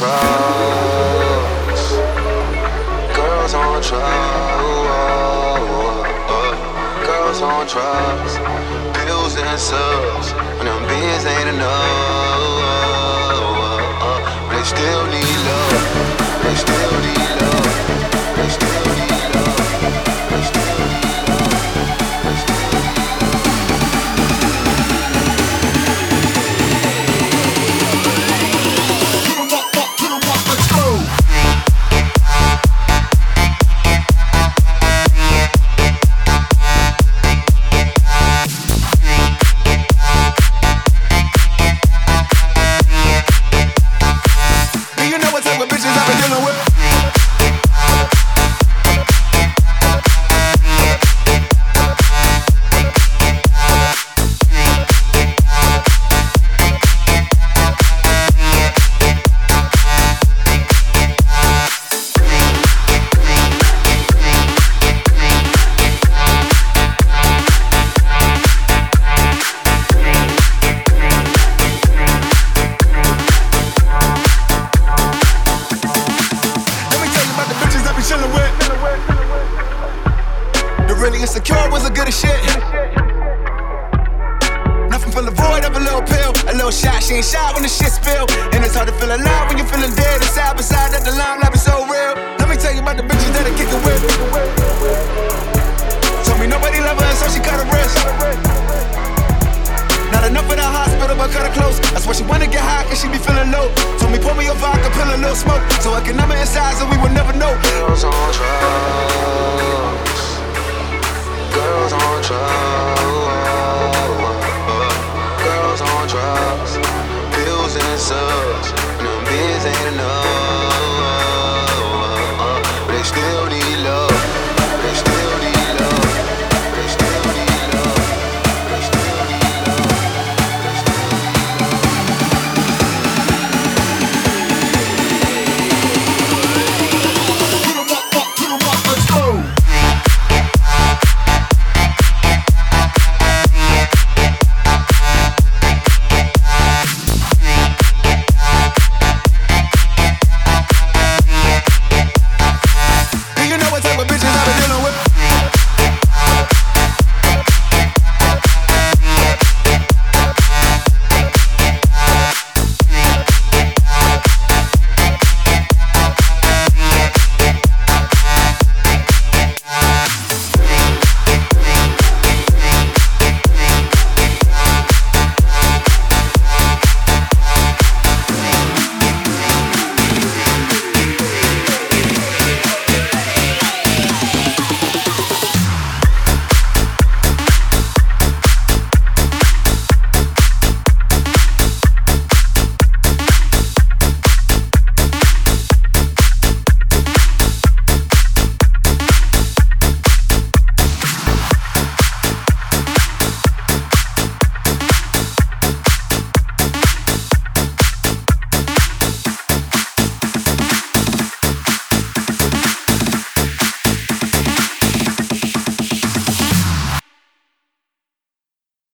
trials. Girls on trial. Girls on drugs. Pills and subs. When them beers ain't enough. but They still need love. They still insecure was a good as shit. Nothing fill the void of a little pill. A little shot, she ain't shy when the shit spill. And it's hard to feel alive when you're feeling dead. And side by side at the line, life is so real. Let me tell you about the bitches that are kicking with. Told me nobody love her, so she cut her wrist. Not enough in the hospital, but cut her close. That's why she wanna get high, cause she be feeling low. Told me pour me a vodka, pill a little smoke. So I can her inside, so we will never know. Girls on drugs. Girls on drugs.